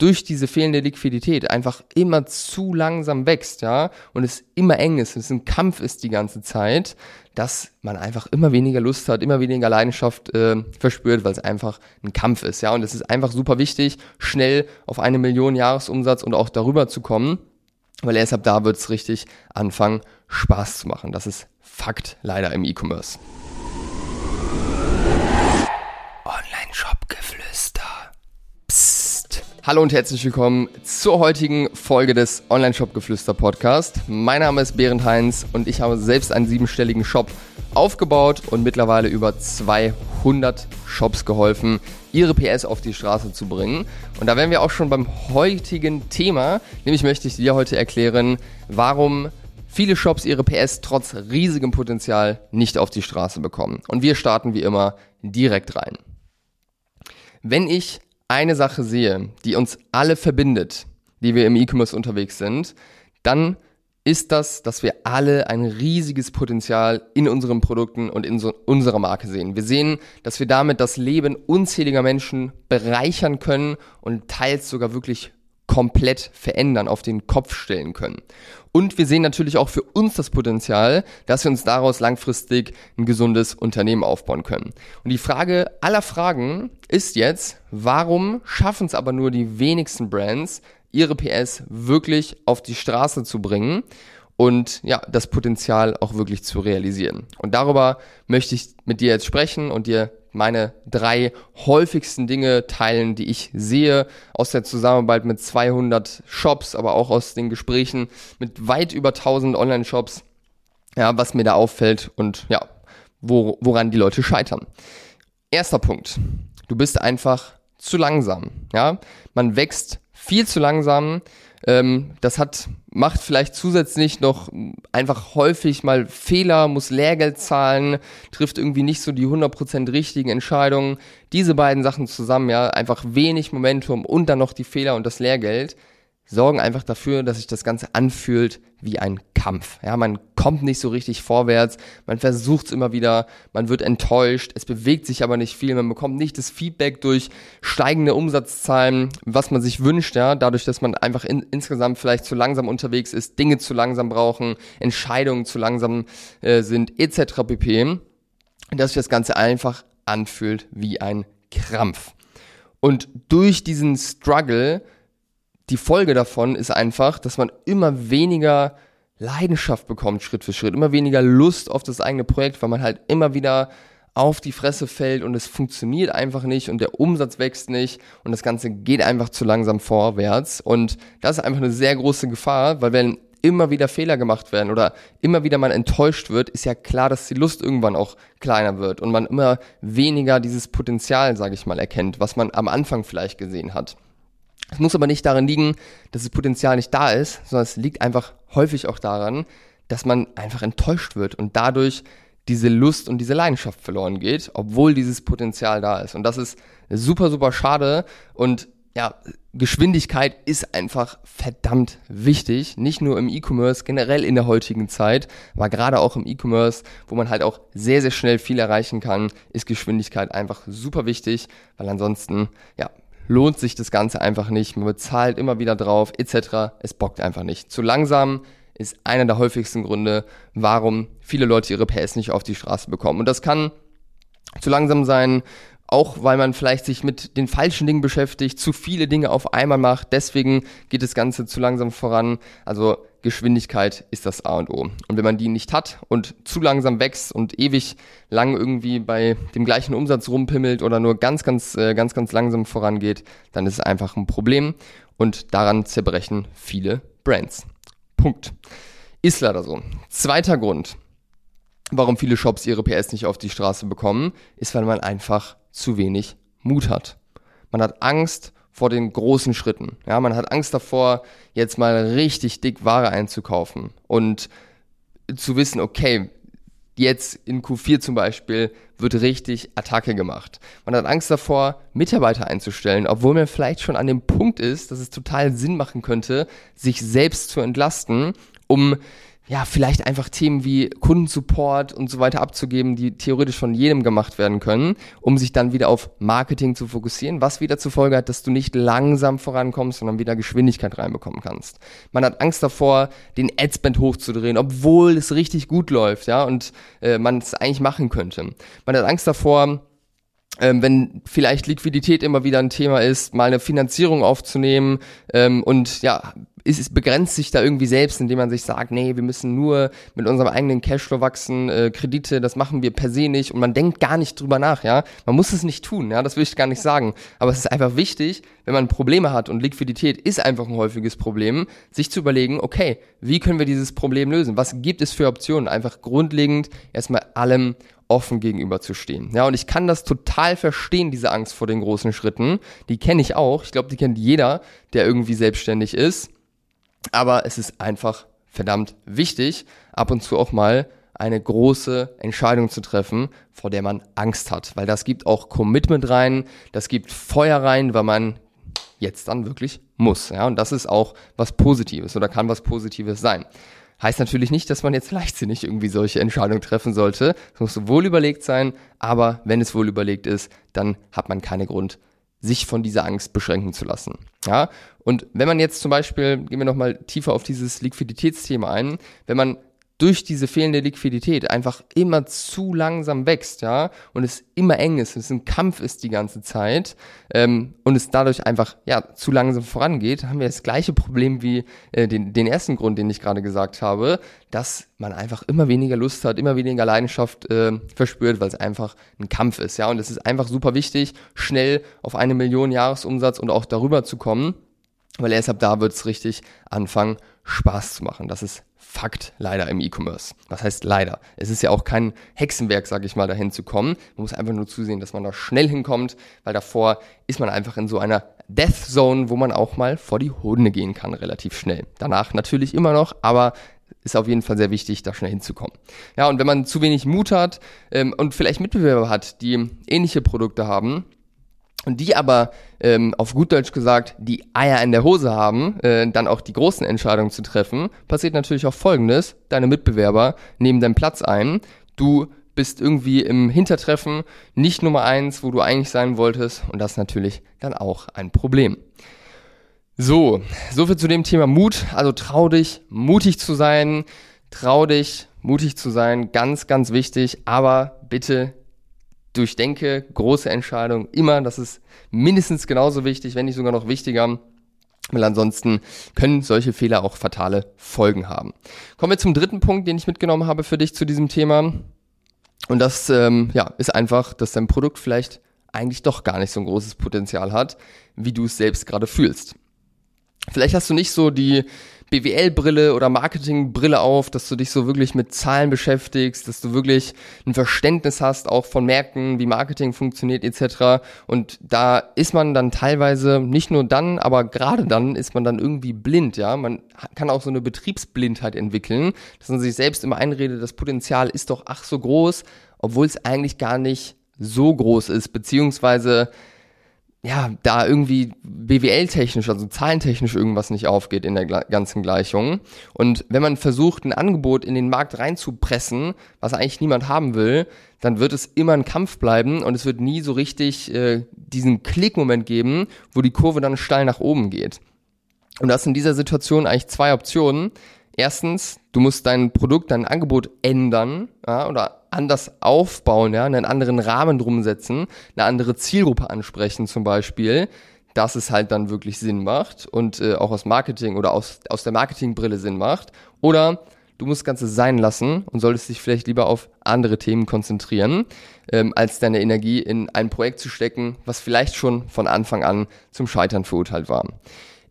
durch diese fehlende Liquidität einfach immer zu langsam wächst, ja, und es immer eng ist, es ein Kampf ist die ganze Zeit, dass man einfach immer weniger Lust hat, immer weniger Leidenschaft äh, verspürt, weil es einfach ein Kampf ist, ja, und es ist einfach super wichtig, schnell auf eine Million Jahresumsatz und auch darüber zu kommen, weil erst ab da wird es richtig anfangen, Spaß zu machen. Das ist Fakt leider im E-Commerce. Online-Shop-Geflüster. Psst. Hallo und herzlich willkommen zur heutigen Folge des Online-Shop-Geflüster Podcast. Mein Name ist Berend Heinz und ich habe selbst einen siebenstelligen Shop aufgebaut und mittlerweile über 200 Shops geholfen, ihre PS auf die Straße zu bringen. Und da wären wir auch schon beim heutigen Thema, nämlich möchte ich dir heute erklären, warum viele Shops ihre PS trotz riesigem Potenzial nicht auf die Straße bekommen. Und wir starten wie immer direkt rein. Wenn ich eine Sache sehe, die uns alle verbindet, die wir im E-Commerce unterwegs sind, dann ist das, dass wir alle ein riesiges Potenzial in unseren Produkten und in so unserer Marke sehen. Wir sehen, dass wir damit das Leben unzähliger Menschen bereichern können und teils sogar wirklich komplett verändern, auf den Kopf stellen können. Und wir sehen natürlich auch für uns das Potenzial, dass wir uns daraus langfristig ein gesundes Unternehmen aufbauen können. Und die Frage aller Fragen ist jetzt, warum schaffen es aber nur die wenigsten Brands, ihre PS wirklich auf die Straße zu bringen und ja, das Potenzial auch wirklich zu realisieren. Und darüber möchte ich mit dir jetzt sprechen und dir meine drei häufigsten Dinge teilen, die ich sehe aus der Zusammenarbeit mit 200 Shops, aber auch aus den Gesprächen mit weit über 1000 Online-Shops, ja, was mir da auffällt und ja, wo, woran die Leute scheitern. Erster Punkt. Du bist einfach zu langsam, ja. Man wächst viel zu langsam. Ähm, das hat, macht vielleicht zusätzlich noch einfach häufig mal Fehler, muss Lehrgeld zahlen, trifft irgendwie nicht so die 100% richtigen Entscheidungen. Diese beiden Sachen zusammen, ja, einfach wenig Momentum und dann noch die Fehler und das Lehrgeld sorgen einfach dafür, dass sich das Ganze anfühlt wie ein Kampf. Ja, man kommt nicht so richtig vorwärts, man versucht es immer wieder, man wird enttäuscht, es bewegt sich aber nicht viel, man bekommt nicht das Feedback durch steigende Umsatzzahlen, was man sich wünscht, ja, dadurch, dass man einfach in, insgesamt vielleicht zu langsam unterwegs ist, Dinge zu langsam brauchen, Entscheidungen zu langsam äh, sind, etc. pp. Dass sich das Ganze einfach anfühlt wie ein Krampf. Und durch diesen Struggle die Folge davon ist einfach, dass man immer weniger Leidenschaft bekommt, Schritt für Schritt, immer weniger Lust auf das eigene Projekt, weil man halt immer wieder auf die Fresse fällt und es funktioniert einfach nicht und der Umsatz wächst nicht und das Ganze geht einfach zu langsam vorwärts. Und das ist einfach eine sehr große Gefahr, weil wenn immer wieder Fehler gemacht werden oder immer wieder man enttäuscht wird, ist ja klar, dass die Lust irgendwann auch kleiner wird und man immer weniger dieses Potenzial, sage ich mal, erkennt, was man am Anfang vielleicht gesehen hat. Es muss aber nicht daran liegen, dass das Potenzial nicht da ist, sondern es liegt einfach häufig auch daran, dass man einfach enttäuscht wird und dadurch diese Lust und diese Leidenschaft verloren geht, obwohl dieses Potenzial da ist. Und das ist super, super schade. Und ja, Geschwindigkeit ist einfach verdammt wichtig. Nicht nur im E-Commerce, generell in der heutigen Zeit, aber gerade auch im E-Commerce, wo man halt auch sehr, sehr schnell viel erreichen kann, ist Geschwindigkeit einfach super wichtig, weil ansonsten, ja, lohnt sich das Ganze einfach nicht. Man bezahlt immer wieder drauf, etc. Es bockt einfach nicht. Zu langsam ist einer der häufigsten Gründe, warum viele Leute ihre PS nicht auf die Straße bekommen. Und das kann zu langsam sein, auch weil man vielleicht sich mit den falschen Dingen beschäftigt, zu viele Dinge auf einmal macht, deswegen geht das Ganze zu langsam voran. Also Geschwindigkeit ist das A und O. Und wenn man die nicht hat und zu langsam wächst und ewig lang irgendwie bei dem gleichen Umsatz rumpimmelt oder nur ganz, ganz, äh, ganz, ganz langsam vorangeht, dann ist es einfach ein Problem und daran zerbrechen viele Brands. Punkt. Ist leider so. Zweiter Grund, warum viele Shops ihre PS nicht auf die Straße bekommen, ist, weil man einfach zu wenig Mut hat. Man hat Angst vor den großen Schritten. Ja, man hat Angst davor, jetzt mal richtig dick Ware einzukaufen und zu wissen, okay, jetzt in Q4 zum Beispiel wird richtig Attacke gemacht. Man hat Angst davor, Mitarbeiter einzustellen, obwohl man vielleicht schon an dem Punkt ist, dass es total Sinn machen könnte, sich selbst zu entlasten, um ja, vielleicht einfach Themen wie Kundensupport und so weiter abzugeben, die theoretisch von jedem gemacht werden können, um sich dann wieder auf Marketing zu fokussieren, was wieder zur Folge hat, dass du nicht langsam vorankommst, sondern wieder Geschwindigkeit reinbekommen kannst. Man hat Angst davor, den Adspend hochzudrehen, obwohl es richtig gut läuft, ja, und äh, man es eigentlich machen könnte. Man hat Angst davor, ähm, wenn vielleicht Liquidität immer wieder ein Thema ist, mal eine Finanzierung aufzunehmen ähm, und ja, es, es begrenzt sich da irgendwie selbst, indem man sich sagt, nee, wir müssen nur mit unserem eigenen Cashflow wachsen, äh, Kredite, das machen wir per se nicht und man denkt gar nicht drüber nach, ja. Man muss es nicht tun, ja, das will ich gar nicht sagen. Aber es ist einfach wichtig, wenn man Probleme hat und Liquidität ist einfach ein häufiges Problem, sich zu überlegen, okay, wie können wir dieses Problem lösen? Was gibt es für Optionen? Einfach grundlegend erstmal allem offen gegenüberzustehen. Ja, und ich kann das total verstehen, diese Angst vor den großen Schritten. Die kenne ich auch. Ich glaube, die kennt jeder, der irgendwie selbstständig ist. Aber es ist einfach verdammt wichtig, ab und zu auch mal eine große Entscheidung zu treffen, vor der man Angst hat. Weil das gibt auch Commitment rein, das gibt Feuer rein, weil man jetzt dann wirklich muss. Ja, und das ist auch was Positives oder kann was Positives sein. Heißt natürlich nicht, dass man jetzt leichtsinnig irgendwie solche Entscheidungen treffen sollte. Es muss wohl überlegt sein, aber wenn es wohl überlegt ist, dann hat man keinen Grund, sich von dieser Angst beschränken zu lassen. Ja, und wenn man jetzt zum Beispiel, gehen wir nochmal tiefer auf dieses Liquiditätsthema ein, wenn man durch diese fehlende Liquidität einfach immer zu langsam wächst, ja, und es immer eng ist, es ein Kampf ist die ganze Zeit ähm, und es dadurch einfach ja zu langsam vorangeht, haben wir das gleiche Problem wie äh, den, den ersten Grund, den ich gerade gesagt habe, dass man einfach immer weniger Lust hat, immer weniger Leidenschaft äh, verspürt, weil es einfach ein Kampf ist, ja, und es ist einfach super wichtig, schnell auf eine Million Jahresumsatz und auch darüber zu kommen, weil erst ab da wird es richtig anfangen, Spaß zu machen. Das ist Fakt leider im E-Commerce. Was heißt leider? Es ist ja auch kein Hexenwerk, sage ich mal, dahin zu kommen. Man muss einfach nur zusehen, dass man da schnell hinkommt, weil davor ist man einfach in so einer Death Zone, wo man auch mal vor die Hunde gehen kann, relativ schnell. Danach natürlich immer noch, aber ist auf jeden Fall sehr wichtig, da schnell hinzukommen. Ja, und wenn man zu wenig Mut hat ähm, und vielleicht Mitbewerber hat, die ähnliche Produkte haben, und die aber ähm, auf gut Deutsch gesagt die Eier in der Hose haben, äh, dann auch die großen Entscheidungen zu treffen, passiert natürlich auch Folgendes. Deine Mitbewerber nehmen deinen Platz ein. Du bist irgendwie im Hintertreffen nicht Nummer eins, wo du eigentlich sein wolltest. Und das ist natürlich dann auch ein Problem. So, soviel zu dem Thema Mut. Also trau dich, mutig zu sein. Trau dich, mutig zu sein. Ganz, ganz wichtig. Aber bitte durchdenke große Entscheidungen immer. Das ist mindestens genauso wichtig, wenn nicht sogar noch wichtiger. Weil ansonsten können solche Fehler auch fatale Folgen haben. Kommen wir zum dritten Punkt, den ich mitgenommen habe für dich zu diesem Thema. Und das ähm, ja, ist einfach, dass dein Produkt vielleicht eigentlich doch gar nicht so ein großes Potenzial hat, wie du es selbst gerade fühlst. Vielleicht hast du nicht so die BWL-Brille oder Marketing-Brille auf, dass du dich so wirklich mit Zahlen beschäftigst, dass du wirklich ein Verständnis hast, auch von Märkten, wie Marketing funktioniert etc. Und da ist man dann teilweise, nicht nur dann, aber gerade dann ist man dann irgendwie blind, ja. Man kann auch so eine Betriebsblindheit entwickeln, dass man sich selbst immer einredet, das Potenzial ist doch ach so groß, obwohl es eigentlich gar nicht so groß ist, beziehungsweise ja, da irgendwie BWL-technisch, also zahlentechnisch irgendwas nicht aufgeht in der ganzen Gleichung. Und wenn man versucht, ein Angebot in den Markt reinzupressen, was eigentlich niemand haben will, dann wird es immer ein Kampf bleiben und es wird nie so richtig äh, diesen Klickmoment geben, wo die Kurve dann steil nach oben geht. Und das in dieser Situation eigentlich zwei Optionen. Erstens, du musst dein Produkt, dein Angebot ändern ja, oder anders aufbauen, ja, einen anderen Rahmen drum setzen, eine andere Zielgruppe ansprechen zum Beispiel, dass es halt dann wirklich Sinn macht und äh, auch aus Marketing oder aus, aus der Marketingbrille Sinn macht. Oder du musst das Ganze sein lassen und solltest dich vielleicht lieber auf andere Themen konzentrieren, ähm, als deine Energie in ein Projekt zu stecken, was vielleicht schon von Anfang an zum Scheitern verurteilt war.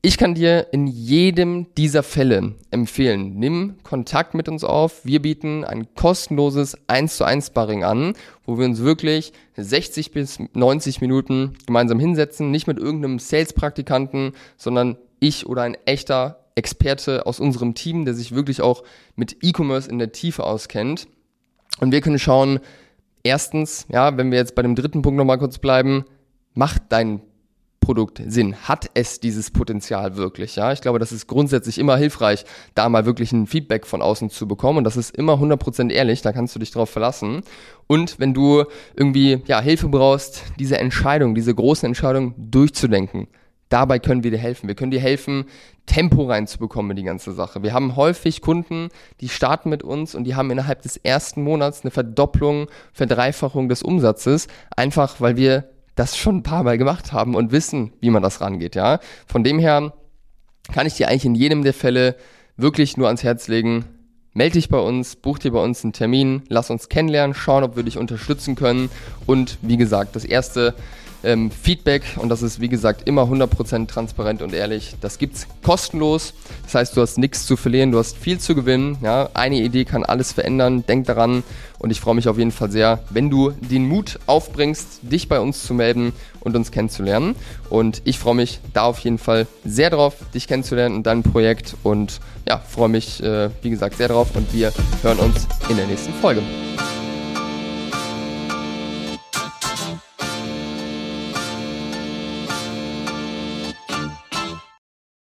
Ich kann dir in jedem dieser Fälle empfehlen, nimm Kontakt mit uns auf. Wir bieten ein kostenloses 1 zu 1 Sparring an, wo wir uns wirklich 60 bis 90 Minuten gemeinsam hinsetzen, nicht mit irgendeinem Sales-Praktikanten, sondern ich oder ein echter Experte aus unserem Team, der sich wirklich auch mit E-Commerce in der Tiefe auskennt. Und wir können schauen, erstens, ja, wenn wir jetzt bei dem dritten Punkt nochmal kurz bleiben, macht dein Produkt Sinn? Hat es dieses Potenzial wirklich? Ja, ich glaube, das ist grundsätzlich immer hilfreich, da mal wirklich ein Feedback von außen zu bekommen und das ist immer 100% ehrlich, da kannst du dich drauf verlassen. Und wenn du irgendwie ja, Hilfe brauchst, diese Entscheidung, diese großen Entscheidungen durchzudenken, dabei können wir dir helfen. Wir können dir helfen, Tempo reinzubekommen in die ganze Sache. Wir haben häufig Kunden, die starten mit uns und die haben innerhalb des ersten Monats eine Verdopplung, Verdreifachung des Umsatzes, einfach weil wir das schon ein paar Mal gemacht haben und wissen, wie man das rangeht, ja. Von dem her kann ich dir eigentlich in jedem der Fälle wirklich nur ans Herz legen, melde dich bei uns, buch dir bei uns einen Termin, lass uns kennenlernen, schauen, ob wir dich unterstützen können und wie gesagt, das erste ähm, Feedback und das ist wie gesagt immer 100% transparent und ehrlich. Das gibt's kostenlos. Das heißt, du hast nichts zu verlieren, du hast viel zu gewinnen. Ja, eine Idee kann alles verändern. Denk daran und ich freue mich auf jeden Fall sehr, wenn du den Mut aufbringst, dich bei uns zu melden und uns kennenzulernen. Und ich freue mich da auf jeden Fall sehr drauf, dich kennenzulernen und dein Projekt und ja, freue mich äh, wie gesagt sehr drauf und wir hören uns in der nächsten Folge.